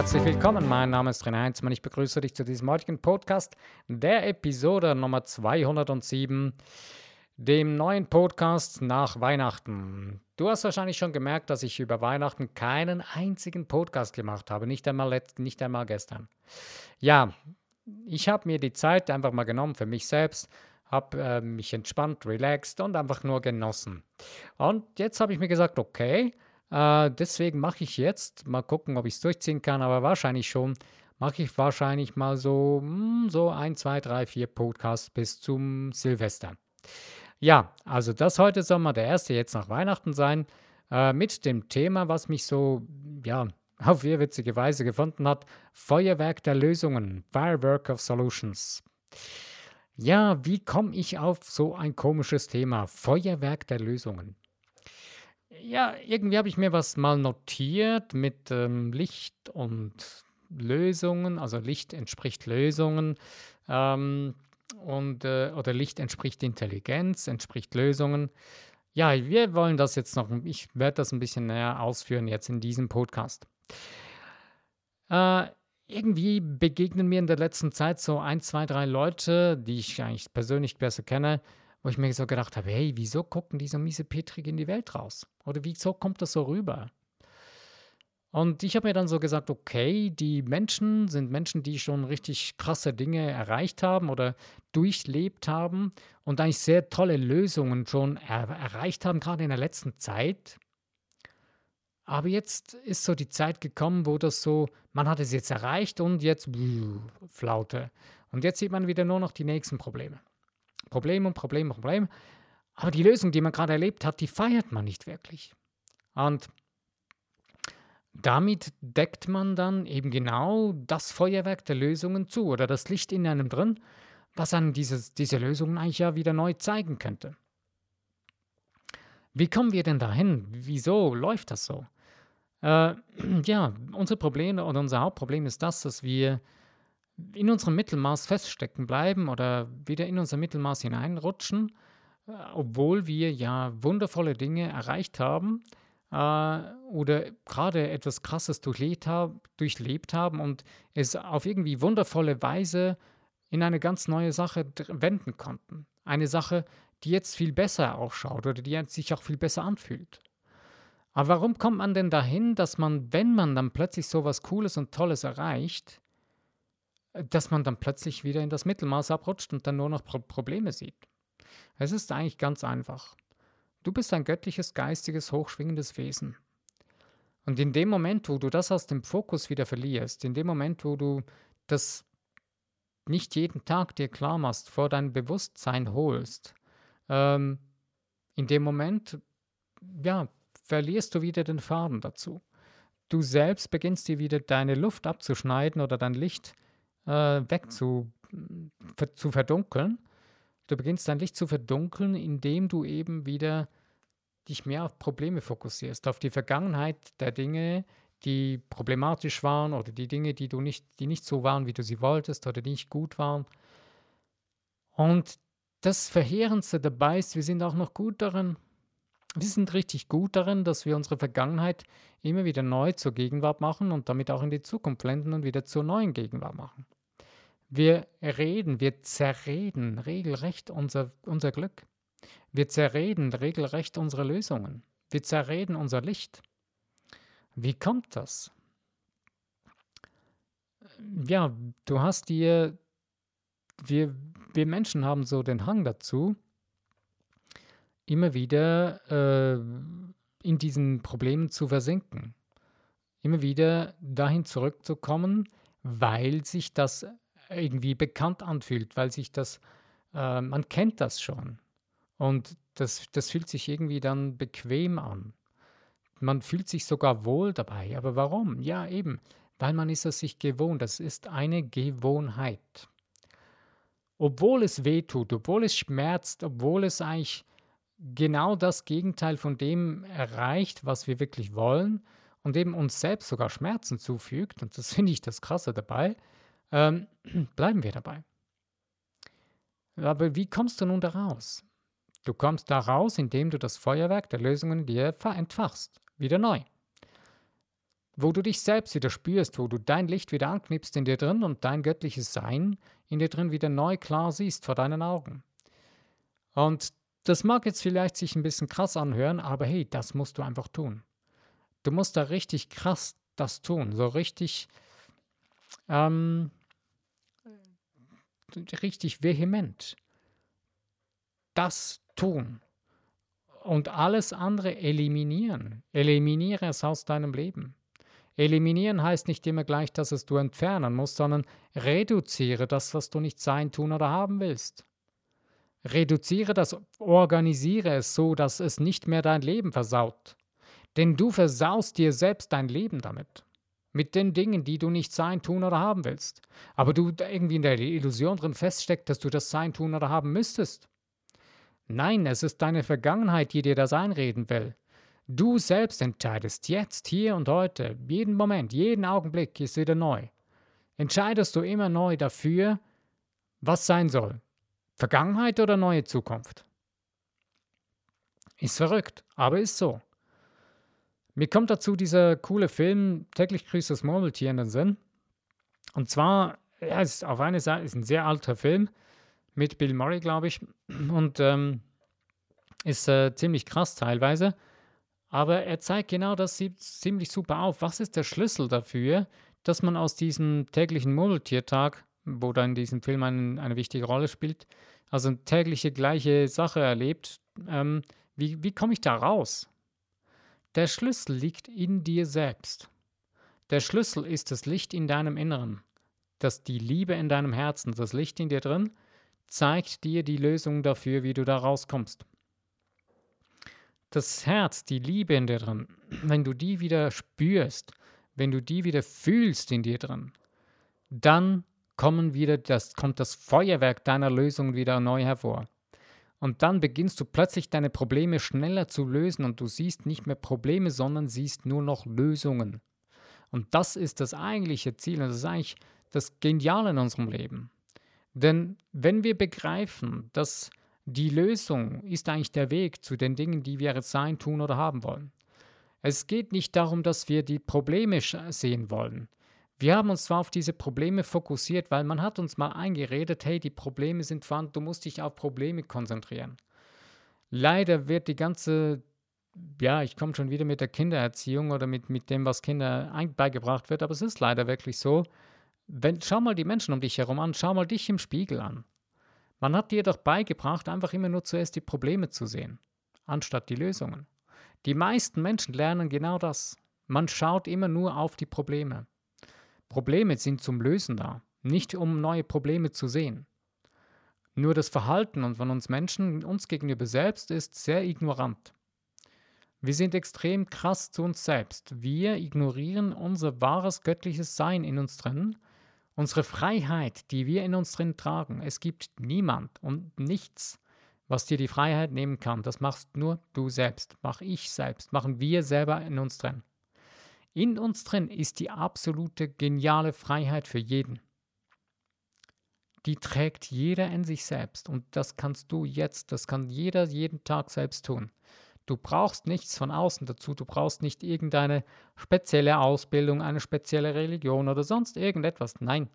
herzlich willkommen. Mein Name ist René Heinzmann. Ich begrüße dich zu diesem heutigen Podcast, der Episode Nummer 207, dem neuen Podcast nach Weihnachten. Du hast wahrscheinlich schon gemerkt, dass ich über Weihnachten keinen einzigen Podcast gemacht habe, nicht einmal, letzt, nicht einmal gestern. Ja, ich habe mir die Zeit einfach mal genommen für mich selbst, habe äh, mich entspannt, relaxed und einfach nur genossen. Und jetzt habe ich mir gesagt, okay, äh, deswegen mache ich jetzt, mal gucken, ob ich es durchziehen kann, aber wahrscheinlich schon, mache ich wahrscheinlich mal so, mh, hm, so ein, zwei, drei, vier Podcasts bis zum Silvester. Ja, also das heute soll mal der erste jetzt nach Weihnachten sein, äh, mit dem Thema, was mich so, ja, auf witzige Weise gefunden hat, Feuerwerk der Lösungen, Firework of Solutions. Ja, wie komme ich auf so ein komisches Thema, Feuerwerk der Lösungen? Ja, irgendwie habe ich mir was mal notiert mit ähm, Licht und Lösungen, also Licht entspricht Lösungen ähm, und äh, oder Licht entspricht Intelligenz, entspricht Lösungen. Ja, wir wollen das jetzt noch, ich werde das ein bisschen näher ausführen jetzt in diesem Podcast. Äh, irgendwie begegnen mir in der letzten Zeit so ein, zwei, drei Leute, die ich eigentlich persönlich besser kenne, wo ich mir so gedacht habe, hey, wieso gucken die so miese Petrig in die Welt raus? Oder wieso kommt das so rüber? Und ich habe mir dann so gesagt, okay, die Menschen sind Menschen, die schon richtig krasse Dinge erreicht haben oder durchlebt haben und eigentlich sehr tolle Lösungen schon er erreicht haben, gerade in der letzten Zeit. Aber jetzt ist so die Zeit gekommen, wo das so, man hat es jetzt erreicht und jetzt Flaute. Und jetzt sieht man wieder nur noch die nächsten Probleme. Problem und Problem und Problem. Aber die Lösung, die man gerade erlebt hat, die feiert man nicht wirklich. Und damit deckt man dann eben genau das Feuerwerk der Lösungen zu oder das Licht in einem drin, was dieses, diese Lösungen eigentlich ja wieder neu zeigen könnte. Wie kommen wir denn dahin? Wieso läuft das so? Äh, ja, unser Problem oder unser Hauptproblem ist das, dass wir in unserem Mittelmaß feststecken bleiben oder wieder in unser Mittelmaß hineinrutschen, äh, obwohl wir ja wundervolle Dinge erreicht haben äh, oder gerade etwas Krasses durchlebt, hab, durchlebt haben und es auf irgendwie wundervolle Weise in eine ganz neue Sache wenden konnten. Eine Sache, die jetzt viel besser ausschaut oder die sich auch viel besser anfühlt. Aber warum kommt man denn dahin, dass man, wenn man dann plötzlich so was Cooles und Tolles erreicht, dass man dann plötzlich wieder in das Mittelmaß abrutscht und dann nur noch Pro Probleme sieht. Es ist eigentlich ganz einfach. Du bist ein göttliches, geistiges, hochschwingendes Wesen. Und in dem Moment, wo du das aus dem Fokus wieder verlierst, in dem Moment, wo du das nicht jeden Tag dir klar machst, vor dein Bewusstsein holst, ähm, in dem Moment, ja, verlierst du wieder den Faden dazu. Du selbst beginnst dir wieder deine Luft abzuschneiden oder dein Licht äh, weg zu, zu verdunkeln. Du beginnst dein Licht zu verdunkeln, indem du eben wieder dich mehr auf Probleme fokussierst, auf die Vergangenheit der Dinge, die problematisch waren oder die Dinge, die du nicht, die nicht so waren, wie du sie wolltest oder die nicht gut waren. Und das Verheerendste dabei ist, wir sind auch noch gut darin, wir sind richtig gut darin, dass wir unsere Vergangenheit immer wieder neu zur Gegenwart machen und damit auch in die Zukunft blenden und wieder zur neuen Gegenwart machen. Wir reden, wir zerreden regelrecht unser, unser Glück. Wir zerreden regelrecht unsere Lösungen. Wir zerreden unser Licht. Wie kommt das? Ja, du hast dir, wir, wir Menschen haben so den Hang dazu, immer wieder äh, in diesen Problemen zu versinken. Immer wieder dahin zurückzukommen, weil sich das irgendwie bekannt anfühlt, weil sich das, äh, man kennt das schon. Und das, das fühlt sich irgendwie dann bequem an. Man fühlt sich sogar wohl dabei. Aber warum? Ja, eben, weil man ist es sich gewohnt. Das ist eine Gewohnheit. Obwohl es weh tut, obwohl es schmerzt, obwohl es eigentlich genau das Gegenteil von dem erreicht, was wir wirklich wollen und eben uns selbst sogar Schmerzen zufügt, und das finde ich das Krasse dabei, ähm, bleiben wir dabei. Aber wie kommst du nun da raus? Du kommst da raus, indem du das Feuerwerk der Lösungen dir entfachst, wieder neu. wo du dich selbst wieder spürst, wo du dein Licht wieder anknipst in dir drin und dein göttliches Sein in dir drin wieder neu klar siehst vor deinen Augen. Und das mag jetzt vielleicht sich ein bisschen krass anhören, aber hey, das musst du einfach tun. Du musst da richtig krass das tun, so richtig, ähm, richtig vehement. Das tun und alles andere eliminieren. Eliminiere es aus deinem Leben. Eliminieren heißt nicht immer gleich, dass es du entfernen musst, sondern reduziere das, was du nicht sein, tun oder haben willst. Reduziere das, organisiere es so, dass es nicht mehr dein Leben versaut. Denn du versaust dir selbst dein Leben damit. Mit den Dingen, die du nicht sein, tun oder haben willst. Aber du irgendwie in der Illusion drin feststeckst, dass du das sein, tun oder haben müsstest. Nein, es ist deine Vergangenheit, die dir das einreden will. Du selbst entscheidest jetzt, hier und heute, jeden Moment, jeden Augenblick ist wieder neu. Entscheidest du immer neu dafür, was sein soll. Vergangenheit oder neue Zukunft? Ist verrückt, aber ist so. Mir kommt dazu dieser coole Film Täglich grüßt das Murmeltier in den Sinn. Und zwar, ja, ist auf eine Seite ist ein sehr alter Film mit Bill Murray, glaube ich, und ähm, ist äh, ziemlich krass teilweise. Aber er zeigt genau das ziemlich super auf. Was ist der Schlüssel dafür, dass man aus diesem täglichen Murmeltiertag, wo dann in diesem Film ein, eine wichtige Rolle spielt, also eine tägliche gleiche Sache erlebt, ähm, wie, wie komme ich da raus? Der Schlüssel liegt in dir selbst. Der Schlüssel ist das Licht in deinem Inneren, das die Liebe in deinem Herzen, das Licht in dir drin, zeigt dir die Lösung dafür, wie du da rauskommst das Herz, die Liebe in dir drin, wenn du die wieder spürst, wenn du die wieder fühlst in dir drin, dann kommen wieder das, kommt das Feuerwerk deiner Lösung wieder neu hervor. Und dann beginnst du plötzlich deine Probleme schneller zu lösen und du siehst nicht mehr Probleme, sondern siehst nur noch Lösungen. Und das ist das eigentliche Ziel und das ist eigentlich das Geniale in unserem Leben. Denn wenn wir begreifen, dass die Lösung ist eigentlich der Weg zu den Dingen, die wir sein, tun oder haben wollen. Es geht nicht darum, dass wir die Probleme sehen wollen. Wir haben uns zwar auf diese Probleme fokussiert, weil man hat uns mal eingeredet, hey, die Probleme sind vorhanden, du musst dich auf Probleme konzentrieren. Leider wird die ganze, ja, ich komme schon wieder mit der Kindererziehung oder mit, mit dem, was Kinder beigebracht wird, aber es ist leider wirklich so, wenn, schau mal die Menschen um dich herum an, schau mal dich im Spiegel an. Man hat dir doch beigebracht, einfach immer nur zuerst die Probleme zu sehen, anstatt die Lösungen. Die meisten Menschen lernen genau das. Man schaut immer nur auf die Probleme. Probleme sind zum Lösen da, nicht um neue Probleme zu sehen. Nur das Verhalten von uns Menschen uns gegenüber selbst ist sehr ignorant. Wir sind extrem krass zu uns selbst. Wir ignorieren unser wahres göttliches Sein in uns drin Unsere Freiheit, die wir in uns drin tragen, es gibt niemand und nichts, was dir die Freiheit nehmen kann. Das machst nur du selbst, mach ich selbst, machen wir selber in uns drin. In uns drin ist die absolute geniale Freiheit für jeden. Die trägt jeder in sich selbst und das kannst du jetzt, das kann jeder jeden Tag selbst tun. Du brauchst nichts von außen dazu, du brauchst nicht irgendeine spezielle Ausbildung, eine spezielle Religion oder sonst irgendetwas. Nein.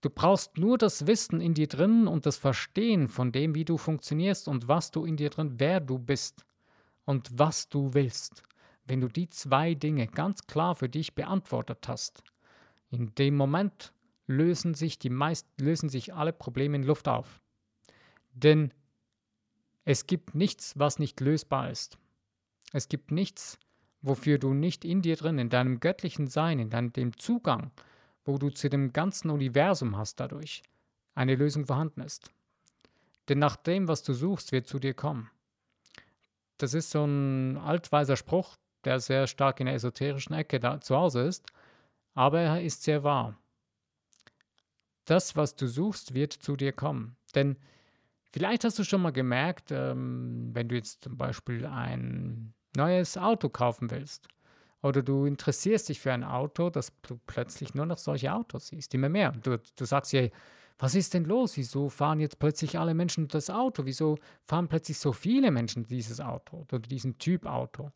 Du brauchst nur das Wissen in dir drin und das Verstehen von dem, wie du funktionierst und was du in dir drin, wer du bist und was du willst. Wenn du die zwei Dinge ganz klar für dich beantwortet hast, in dem Moment lösen sich die meist, lösen sich alle Probleme in Luft auf. Denn es gibt nichts, was nicht lösbar ist. Es gibt nichts, wofür du nicht in dir drin, in deinem göttlichen Sein, in deinem dem Zugang, wo du zu dem ganzen Universum hast dadurch, eine Lösung vorhanden ist. Denn nach dem, was du suchst, wird zu dir kommen. Das ist so ein altweiser Spruch, der sehr stark in der esoterischen Ecke da zu Hause ist, aber er ist sehr wahr. Das, was du suchst, wird zu dir kommen. Denn Vielleicht hast du schon mal gemerkt, ähm, wenn du jetzt zum Beispiel ein neues Auto kaufen willst oder du interessierst dich für ein Auto, dass du plötzlich nur noch solche Autos siehst, immer mehr. Du, du sagst dir, was ist denn los? Wieso fahren jetzt plötzlich alle Menschen das Auto? Wieso fahren plötzlich so viele Menschen dieses Auto oder diesen Typ Auto?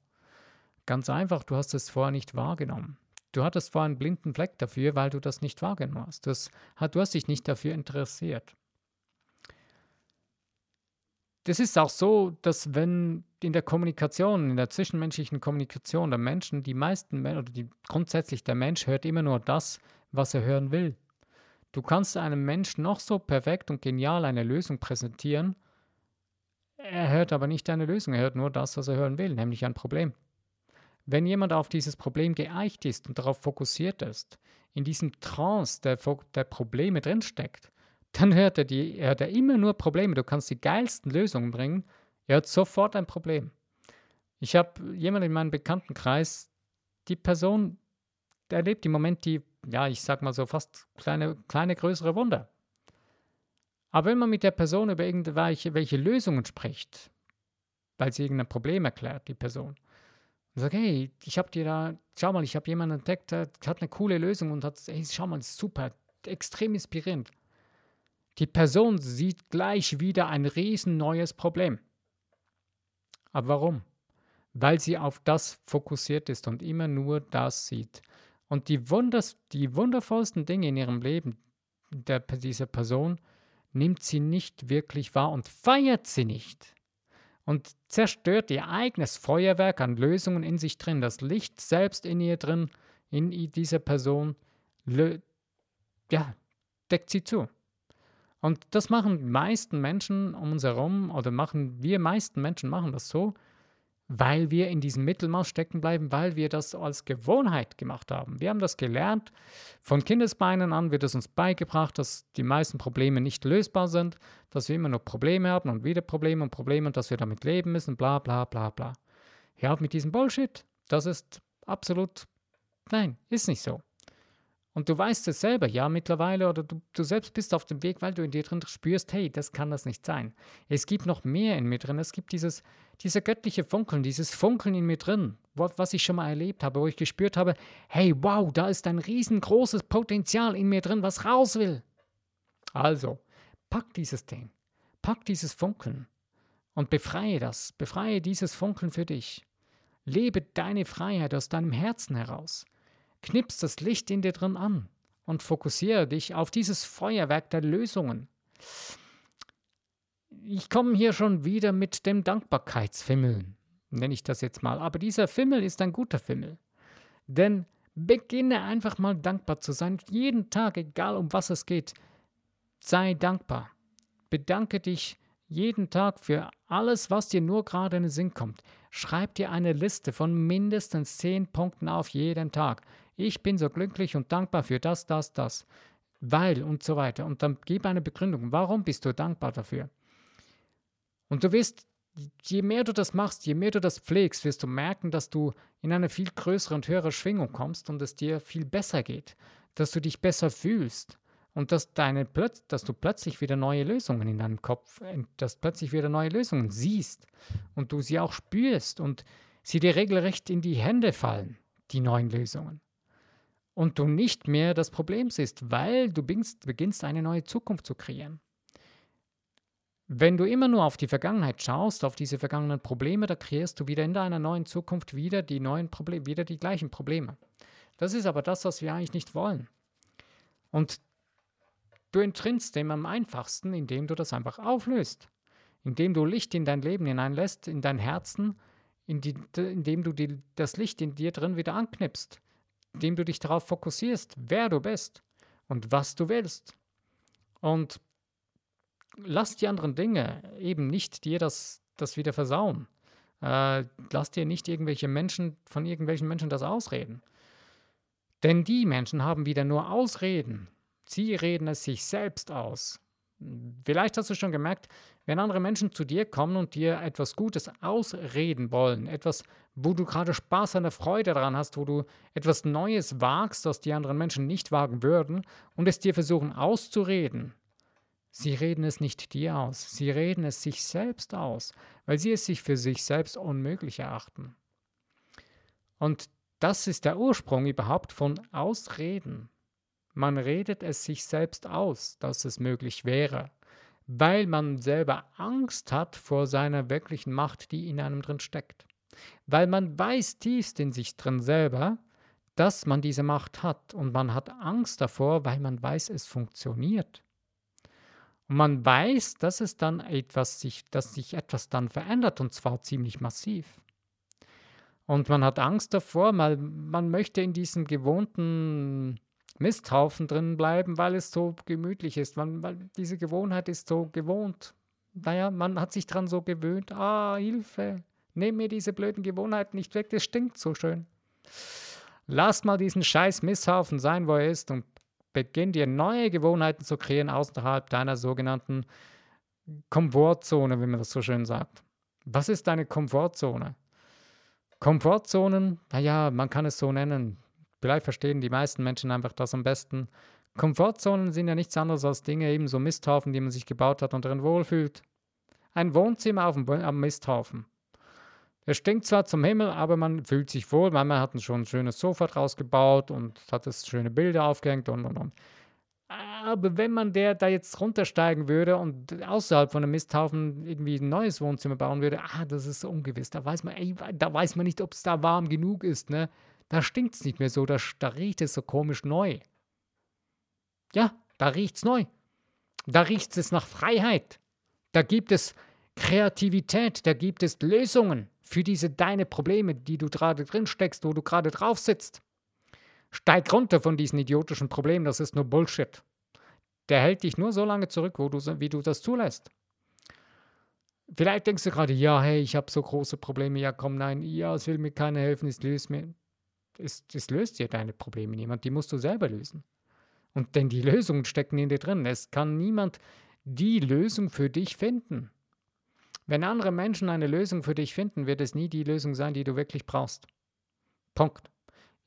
Ganz einfach, du hast es vorher nicht wahrgenommen. Du hattest vorher einen blinden Fleck dafür, weil du das nicht wahrgenommen hast. Du hast, du hast dich nicht dafür interessiert. Das ist auch so, dass wenn in der Kommunikation, in der zwischenmenschlichen Kommunikation der Menschen, die meisten oder die, grundsätzlich der Mensch hört immer nur das, was er hören will. Du kannst einem Menschen noch so perfekt und genial eine Lösung präsentieren, er hört aber nicht deine Lösung, er hört nur das, was er hören will, nämlich ein Problem. Wenn jemand auf dieses Problem geeicht ist und darauf fokussiert ist, in diesem Trance der, der Probleme drinsteckt, dann hört er, die, hört er immer nur Probleme. Du kannst die geilsten Lösungen bringen, er hat sofort ein Problem. Ich habe jemanden in meinem Bekanntenkreis, die Person erlebt im Moment die, ja, ich sag mal so fast kleine, kleine größere Wunder. Aber wenn man mit der Person über irgendwelche welche Lösungen spricht, weil sie irgendein Problem erklärt, die Person, und sagt, hey, ich habe dir da, schau mal, ich habe jemanden entdeckt, der hat eine coole Lösung und hat, hey, schau mal, super, extrem inspirierend. Die Person sieht gleich wieder ein riesen neues Problem. Aber warum? Weil sie auf das fokussiert ist und immer nur das sieht. Und die, Wunders, die wundervollsten Dinge in ihrem Leben der, dieser Person nimmt sie nicht wirklich wahr und feiert sie nicht und zerstört ihr eigenes Feuerwerk an Lösungen in sich drin, das Licht selbst in ihr drin, in dieser Person, ja, deckt sie zu. Und das machen die meisten Menschen um uns herum, oder machen wir meisten Menschen machen das so, weil wir in diesem Mittelmaß stecken bleiben, weil wir das als Gewohnheit gemacht haben. Wir haben das gelernt. Von Kindesbeinen an wird es uns beigebracht, dass die meisten Probleme nicht lösbar sind, dass wir immer nur Probleme haben und wieder Probleme und Probleme und dass wir damit leben müssen, bla bla bla bla. Ja, mit diesem Bullshit, das ist absolut, nein, ist nicht so. Und du weißt es selber, ja, mittlerweile, oder du, du selbst bist auf dem Weg, weil du in dir drin spürst, hey, das kann das nicht sein. Es gibt noch mehr in mir drin. Es gibt dieses, dieser göttliche Funkeln, dieses Funkeln in mir drin, was ich schon mal erlebt habe, wo ich gespürt habe, hey, wow, da ist ein riesengroßes Potenzial in mir drin, was raus will. Also, pack dieses Ding, pack dieses Funkeln und befreie das, befreie dieses Funkeln für dich. Lebe deine Freiheit aus deinem Herzen heraus. Knips das Licht in dir drin an und fokussiere dich auf dieses Feuerwerk der Lösungen. Ich komme hier schon wieder mit dem Dankbarkeitsfimmeln, nenne ich das jetzt mal. Aber dieser Fimmel ist ein guter Fimmel. Denn beginne einfach mal dankbar zu sein. Jeden Tag, egal um was es geht, sei dankbar. Bedanke dich jeden Tag für alles, was dir nur gerade in den Sinn kommt. Schreib dir eine Liste von mindestens zehn Punkten auf jeden Tag ich bin so glücklich und dankbar für das, das, das, weil und so weiter. Und dann gib eine Begründung, warum bist du dankbar dafür? Und du wirst, je mehr du das machst, je mehr du das pflegst, wirst du merken, dass du in eine viel größere und höhere Schwingung kommst und es dir viel besser geht, dass du dich besser fühlst und dass, deine, dass du plötzlich wieder neue Lösungen in deinem Kopf, dass plötzlich wieder neue Lösungen siehst und du sie auch spürst und sie dir regelrecht in die Hände fallen, die neuen Lösungen und du nicht mehr das Problem siehst, weil du beginnst, eine neue Zukunft zu kreieren. Wenn du immer nur auf die Vergangenheit schaust, auf diese vergangenen Probleme, da kreierst du wieder in deiner neuen Zukunft wieder die neuen Probleme, wieder die gleichen Probleme. Das ist aber das, was wir eigentlich nicht wollen. Und du entrinnst dem am einfachsten, indem du das einfach auflöst. Indem du Licht in dein Leben hineinlässt, in dein Herzen, in die, indem du die, das Licht in dir drin wieder anknipst indem du dich darauf fokussierst, wer du bist und was du willst. Und lass die anderen Dinge eben nicht dir das, das wieder versauen. Äh, lass dir nicht irgendwelche Menschen von irgendwelchen Menschen das ausreden. Denn die Menschen haben wieder nur Ausreden. Sie reden es sich selbst aus. Vielleicht hast du schon gemerkt, wenn andere Menschen zu dir kommen und dir etwas Gutes ausreden wollen, etwas, wo du gerade Spaß an der Freude daran hast, wo du etwas Neues wagst, das die anderen Menschen nicht wagen würden, und es dir versuchen auszureden, sie reden es nicht dir aus, sie reden es sich selbst aus, weil sie es sich für sich selbst unmöglich erachten. Und das ist der Ursprung überhaupt von Ausreden. Man redet es sich selbst aus, dass es möglich wäre, weil man selber Angst hat vor seiner wirklichen Macht, die in einem drin steckt. Weil man weiß tiefst in sich drin selber, dass man diese Macht hat und man hat Angst davor, weil man weiß, es funktioniert. Und man weiß, dass es dann etwas sich, dass sich etwas dann verändert und zwar ziemlich massiv. Und man hat Angst davor, weil man möchte in diesem gewohnten Misthaufen drin bleiben, weil es so gemütlich ist, weil, weil diese Gewohnheit ist so gewohnt. Naja, man hat sich dran so gewöhnt. Ah, Hilfe, nimm mir diese blöden Gewohnheiten nicht weg, das stinkt so schön. Lass mal diesen scheiß Misthaufen sein, wo er ist und beginn dir neue Gewohnheiten zu kreieren außerhalb deiner sogenannten Komfortzone, wie man das so schön sagt. Was ist deine Komfortzone? Komfortzonen, naja, man kann es so nennen. Vielleicht verstehen die meisten Menschen einfach das am besten. Komfortzonen sind ja nichts anderes als Dinge, eben so Misthaufen, die man sich gebaut hat und darin wohlfühlt. Ein Wohnzimmer auf dem, am Misthaufen. Es stinkt zwar zum Himmel, aber man fühlt sich wohl, weil man hat schon ein schönes Sofa draus gebaut und hat es schöne Bilder aufgehängt und und und. Aber wenn man der da jetzt runtersteigen würde und außerhalb von einem Misthaufen irgendwie ein neues Wohnzimmer bauen würde, ah, das ist so ungewiss. Da weiß man, ey, da weiß man nicht, ob es da warm genug ist, ne? Da stinkt es nicht mehr so, da, da riecht es so komisch neu. Ja, da riecht es neu. Da riecht es nach Freiheit. Da gibt es Kreativität, da gibt es Lösungen für diese deine Probleme, die du gerade drin steckst, wo du gerade drauf sitzt. Steig runter von diesen idiotischen Problemen, das ist nur Bullshit. Der hält dich nur so lange zurück, wo du, wie du das zulässt. Vielleicht denkst du gerade, ja, hey, ich habe so große Probleme, ja, komm, nein, ja, es will mir keiner helfen, es löst mir. Es, es löst dir deine Probleme niemand, die musst du selber lösen. Und denn die Lösungen stecken in dir drin. Es kann niemand die Lösung für dich finden. Wenn andere Menschen eine Lösung für dich finden, wird es nie die Lösung sein, die du wirklich brauchst. Punkt.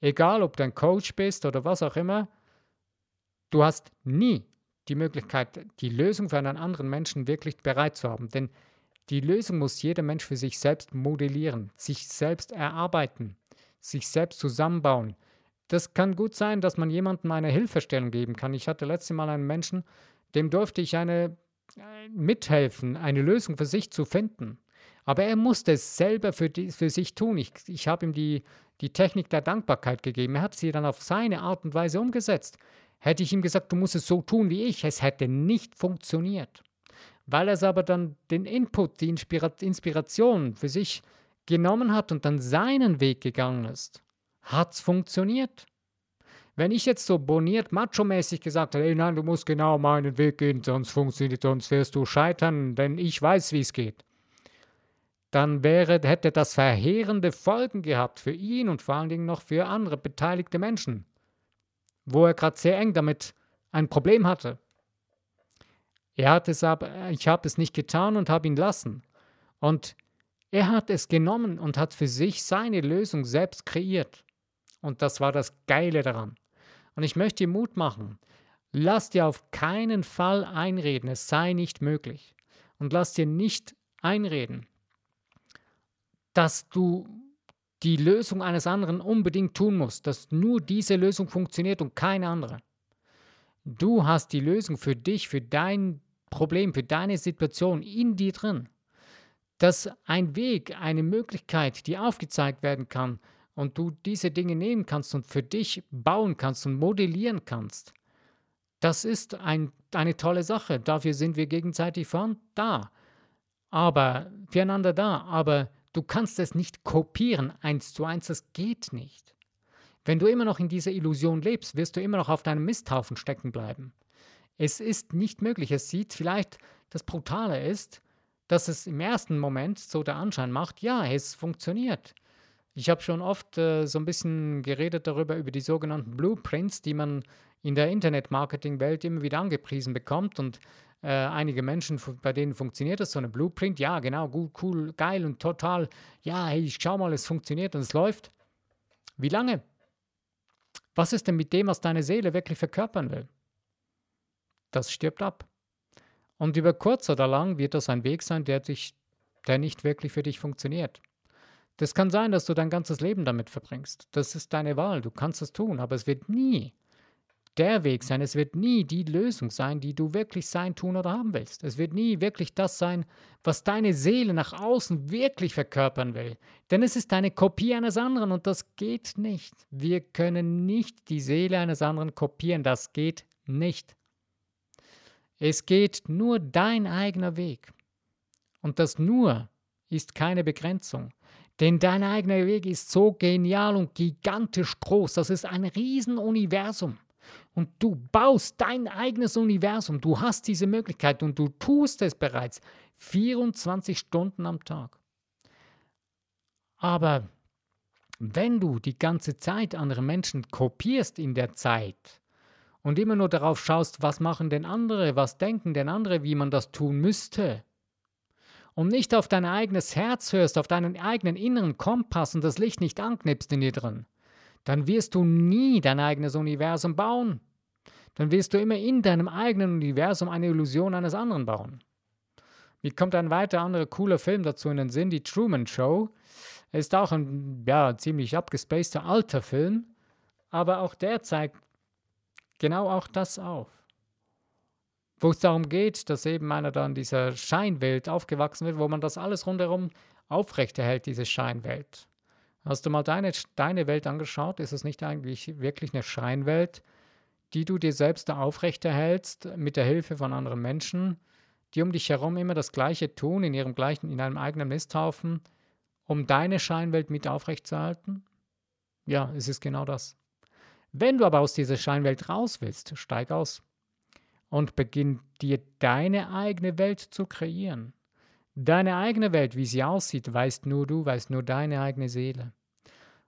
Egal, ob du ein Coach bist oder was auch immer, du hast nie die Möglichkeit, die Lösung für einen anderen Menschen wirklich bereit zu haben. Denn die Lösung muss jeder Mensch für sich selbst modellieren, sich selbst erarbeiten, sich selbst zusammenbauen. Das kann gut sein, dass man jemandem eine Hilfestellung geben kann. Ich hatte letztes Mal einen Menschen, dem durfte ich eine mithelfen, eine Lösung für sich zu finden. Aber er musste es selber für, die, für sich tun. Ich, ich habe ihm die, die Technik der Dankbarkeit gegeben. Er hat sie dann auf seine Art und Weise umgesetzt. Hätte ich ihm gesagt, du musst es so tun wie ich, es hätte nicht funktioniert. Weil er es aber dann den Input, die Inspira Inspiration für sich genommen hat und dann seinen Weg gegangen ist, hat es funktioniert. Wenn ich jetzt so boniert, macho-mäßig gesagt hätte, nein, du musst genau meinen Weg gehen, sonst funktioniert, sonst wirst du scheitern, denn ich weiß, wie es geht, dann wäre, hätte das verheerende Folgen gehabt für ihn und vor allen Dingen noch für andere beteiligte Menschen, wo er gerade sehr eng damit ein Problem hatte. Er hat es aber, ich habe es nicht getan und habe ihn lassen. Und er hat es genommen und hat für sich seine Lösung selbst kreiert. Und das war das Geile daran. Und ich möchte dir Mut machen. Lass dir auf keinen Fall einreden, es sei nicht möglich. Und lass dir nicht einreden, dass du die Lösung eines anderen unbedingt tun musst, dass nur diese Lösung funktioniert und keine andere. Du hast die Lösung für dich, für dein Problem, für deine Situation in dir drin. Dass ein Weg, eine Möglichkeit, die aufgezeigt werden kann, und du diese Dinge nehmen kannst und für dich bauen kannst und modellieren kannst, das ist ein, eine tolle Sache. Dafür sind wir gegenseitig von da. Aber füreinander da. Aber du kannst es nicht kopieren, eins zu eins. Das geht nicht. Wenn du immer noch in dieser Illusion lebst, wirst du immer noch auf deinem Misthaufen stecken bleiben. Es ist nicht möglich. Es sieht vielleicht, das Brutale ist, dass es im ersten Moment so der Anschein macht, ja, es funktioniert. Ich habe schon oft äh, so ein bisschen geredet darüber, über die sogenannten Blueprints, die man in der Internet-Marketing-Welt immer wieder angepriesen bekommt. Und äh, einige Menschen, bei denen funktioniert das, so eine Blueprint, ja, genau, gut, cool, geil und total, ja, hey, ich schau mal, es funktioniert und es läuft. Wie lange? Was ist denn mit dem, was deine Seele wirklich verkörpern will? Das stirbt ab. Und über kurz oder lang wird das ein Weg sein, der, dich, der nicht wirklich für dich funktioniert. Das kann sein, dass du dein ganzes Leben damit verbringst. Das ist deine Wahl. Du kannst es tun, aber es wird nie der Weg sein. Es wird nie die Lösung sein, die du wirklich sein, tun oder haben willst. Es wird nie wirklich das sein, was deine Seele nach außen wirklich verkörpern will. Denn es ist eine Kopie eines anderen und das geht nicht. Wir können nicht die Seele eines anderen kopieren. Das geht nicht. Es geht nur dein eigener Weg. Und das nur ist keine Begrenzung. Denn dein eigener Weg ist so genial und gigantisch groß. Das ist ein Riesenuniversum und du baust dein eigenes Universum. Du hast diese Möglichkeit und du tust es bereits 24 Stunden am Tag. Aber wenn du die ganze Zeit andere Menschen kopierst in der Zeit und immer nur darauf schaust, was machen denn andere, was denken denn andere, wie man das tun müsste, und nicht auf dein eigenes Herz hörst, auf deinen eigenen inneren Kompass und das Licht nicht anknipst in dir drin, dann wirst du nie dein eigenes Universum bauen. Dann wirst du immer in deinem eigenen Universum eine Illusion eines anderen bauen. Mir kommt ein weiter anderer cooler Film dazu in den Sinn, die Truman Show. Ist auch ein ja, ziemlich abgespaceter alter Film, aber auch der zeigt genau auch das auf. Wo es darum geht, dass eben einer da in dieser Scheinwelt aufgewachsen wird, wo man das alles rundherum aufrechterhält, diese Scheinwelt. Hast du mal deine, deine Welt angeschaut? Ist es nicht eigentlich wirklich eine Scheinwelt, die du dir selbst da aufrechterhältst mit der Hilfe von anderen Menschen, die um dich herum immer das Gleiche tun, in ihrem gleichen, in einem eigenen Misthaufen, um deine Scheinwelt mit aufrechtzuerhalten? Ja, es ist genau das. Wenn du aber aus dieser Scheinwelt raus willst, steig aus und beginn dir deine eigene Welt zu kreieren. Deine eigene Welt, wie sie aussieht, weißt nur du, weißt nur deine eigene Seele.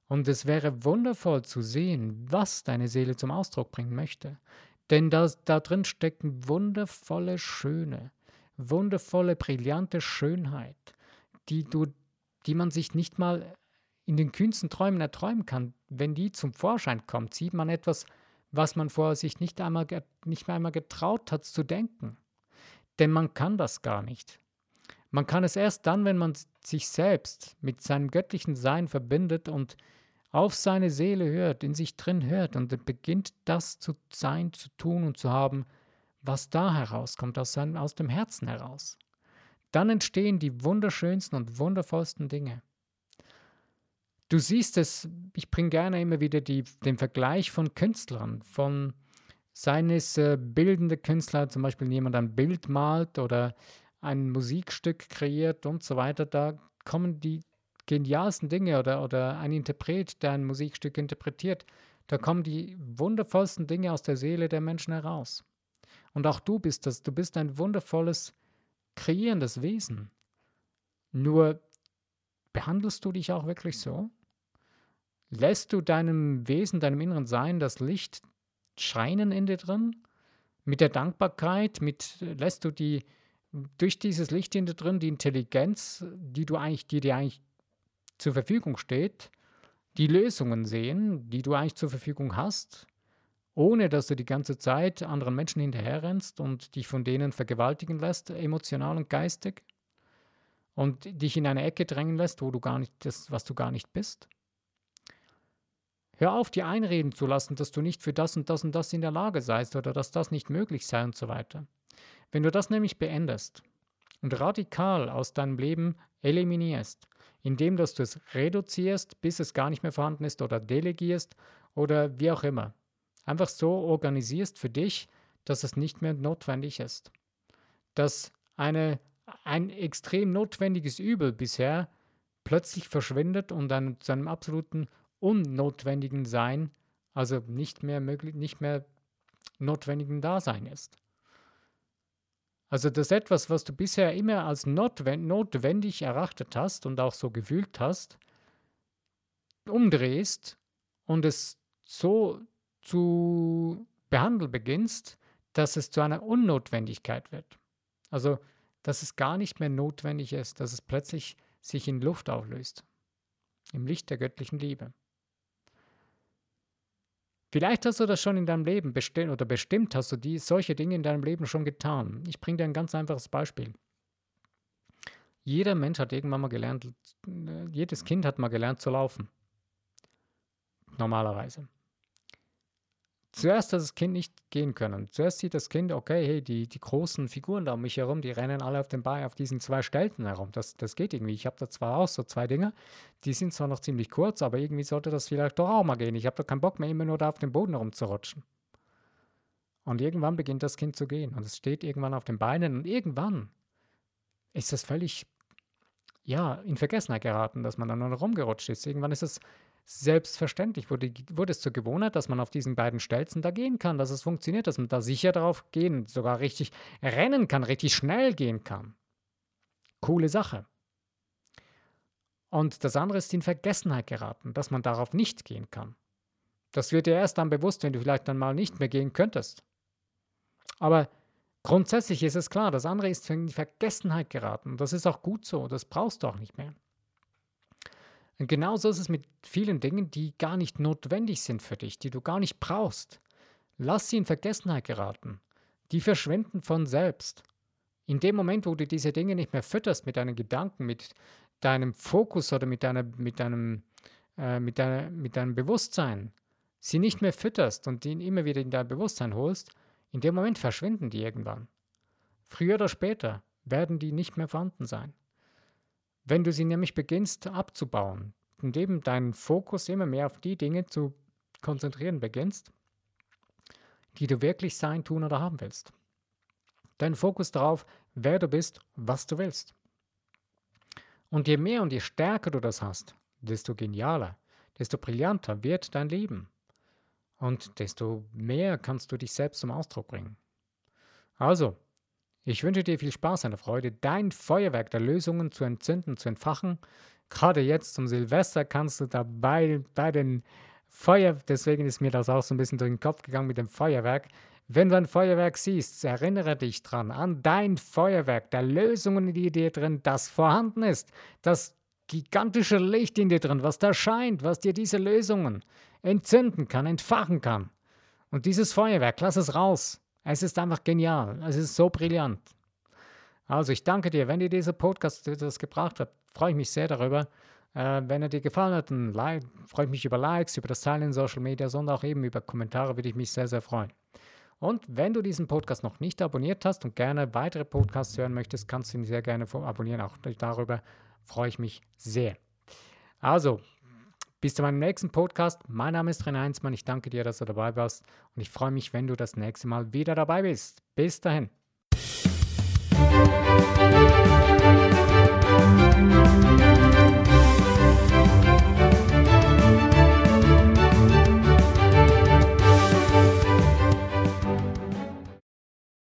Und es wäre wundervoll zu sehen, was deine Seele zum Ausdruck bringen möchte. Denn da, da drin stecken wundervolle, schöne, wundervolle, brillante Schönheit, die, du, die man sich nicht mal in den kühnsten Träumen erträumen kann. Wenn die zum Vorschein kommt, sieht man etwas, was man vorher sich nicht einmal, nicht einmal getraut hat zu denken. Denn man kann das gar nicht. Man kann es erst dann, wenn man sich selbst mit seinem göttlichen Sein verbindet und auf seine Seele hört, in sich drin hört und beginnt das zu sein, zu tun und zu haben, was da herauskommt, aus, seinem, aus dem Herzen heraus. Dann entstehen die wunderschönsten und wundervollsten Dinge. Du siehst es, ich bringe gerne immer wieder die, den Vergleich von Künstlern, von seines äh, bildende Künstler, zum Beispiel jemand ein Bild malt oder ein Musikstück kreiert und so weiter, da kommen die genialsten Dinge oder, oder ein Interpret, der ein Musikstück interpretiert, da kommen die wundervollsten Dinge aus der Seele der Menschen heraus. Und auch du bist das, du bist ein wundervolles, kreierendes Wesen. Nur behandelst du dich auch wirklich so? Lässt du deinem Wesen, deinem inneren Sein das Licht scheinen in dir drin? Mit der Dankbarkeit, mit, lässt du die, durch dieses Licht in dir drin die Intelligenz, die du eigentlich, die dir eigentlich zur Verfügung steht, die Lösungen sehen, die du eigentlich zur Verfügung hast, ohne dass du die ganze Zeit anderen Menschen hinterherrennst und dich von denen vergewaltigen lässt, emotional und geistig, und dich in eine Ecke drängen lässt, wo du gar nicht das, was du gar nicht bist. Hör auf, dir einreden zu lassen, dass du nicht für das und das und das in der Lage seist oder dass das nicht möglich sei und so weiter. Wenn du das nämlich beendest und radikal aus deinem Leben eliminierst, indem dass du es reduzierst, bis es gar nicht mehr vorhanden ist oder delegierst oder wie auch immer, einfach so organisierst für dich, dass es nicht mehr notwendig ist. Dass eine, ein extrem notwendiges Übel bisher plötzlich verschwindet und dann zu einem absoluten unnotwendigen Sein, also nicht mehr möglich, nicht mehr notwendigen Dasein ist. Also dass etwas, was du bisher immer als notwendig erachtet hast und auch so gefühlt hast, umdrehst und es so zu behandeln beginnst, dass es zu einer Unnotwendigkeit wird. Also, dass es gar nicht mehr notwendig ist, dass es plötzlich sich in Luft auflöst, im Licht der göttlichen Liebe. Vielleicht hast du das schon in deinem Leben bestimmt oder bestimmt hast du die, solche Dinge in deinem Leben schon getan. Ich bringe dir ein ganz einfaches Beispiel. Jeder Mensch hat irgendwann mal gelernt, jedes Kind hat mal gelernt zu laufen. Normalerweise. Zuerst hat das Kind nicht gehen können. Zuerst sieht das Kind, okay, hey, die, die großen Figuren da um mich herum, die rennen alle auf den Bein, auf diesen zwei Stelzen herum. Das, das geht irgendwie. Ich habe da zwar auch so zwei Dinger, die sind zwar noch ziemlich kurz, aber irgendwie sollte das vielleicht doch auch mal gehen. Ich habe da keinen Bock mehr, immer nur da auf dem Boden herumzurutschen. Und irgendwann beginnt das Kind zu gehen und es steht irgendwann auf den Beinen und irgendwann ist das völlig, ja, in Vergessenheit geraten, dass man da nur rumgerutscht ist. Irgendwann ist es selbstverständlich, wurde, wurde es zur Gewohnheit, dass man auf diesen beiden Stelzen da gehen kann, dass es funktioniert, dass man da sicher drauf gehen, sogar richtig rennen kann, richtig schnell gehen kann. Coole Sache. Und das andere ist in Vergessenheit geraten, dass man darauf nicht gehen kann. Das wird dir erst dann bewusst, wenn du vielleicht dann mal nicht mehr gehen könntest. Aber grundsätzlich ist es klar, das andere ist in Vergessenheit geraten. Das ist auch gut so, das brauchst du auch nicht mehr. Und genauso ist es mit vielen Dingen, die gar nicht notwendig sind für dich, die du gar nicht brauchst. Lass sie in Vergessenheit geraten. Die verschwinden von selbst. In dem Moment, wo du diese Dinge nicht mehr fütterst mit deinen Gedanken, mit deinem Fokus oder mit, deiner, mit, deinem, äh, mit, deiner, mit deinem Bewusstsein, sie nicht mehr fütterst und ihn immer wieder in dein Bewusstsein holst, in dem Moment verschwinden die irgendwann. Früher oder später werden die nicht mehr vorhanden sein. Wenn du sie nämlich beginnst abzubauen eben deinen Fokus immer mehr auf die Dinge zu konzentrieren beginnst, die du wirklich sein, tun oder haben willst. Dein Fokus darauf, wer du bist, was du willst. Und je mehr und je stärker du das hast, desto genialer, desto brillanter wird dein Leben. Und desto mehr kannst du dich selbst zum Ausdruck bringen. Also, ich wünsche dir viel Spaß und Freude, dein Feuerwerk der Lösungen zu entzünden, zu entfachen. Gerade jetzt zum Silvester kannst du dabei bei den Feuer, deswegen ist mir das auch so ein bisschen durch den Kopf gegangen mit dem Feuerwerk. Wenn du ein Feuerwerk siehst, erinnere dich dran an dein Feuerwerk der Lösungen in dir drin, das vorhanden ist, das gigantische Licht in dir drin, was da scheint, was dir diese Lösungen entzünden kann, entfachen kann. Und dieses Feuerwerk, lass es raus. Es ist einfach genial. Es ist so brillant. Also ich danke dir. Wenn dir dieser Podcast etwas gebracht hat, freue ich mich sehr darüber. Äh, wenn er dir gefallen hat, dann like, freue ich mich über Likes, über das Teilen in Social Media, sondern auch eben über Kommentare würde ich mich sehr, sehr freuen. Und wenn du diesen Podcast noch nicht abonniert hast und gerne weitere Podcasts hören möchtest, kannst du ihn sehr gerne abonnieren. Auch darüber freue ich mich sehr. Also, bis zu meinem nächsten Podcast. Mein Name ist René Heinzmann. Ich danke dir, dass du dabei warst und ich freue mich, wenn du das nächste Mal wieder dabei bist. Bis dahin.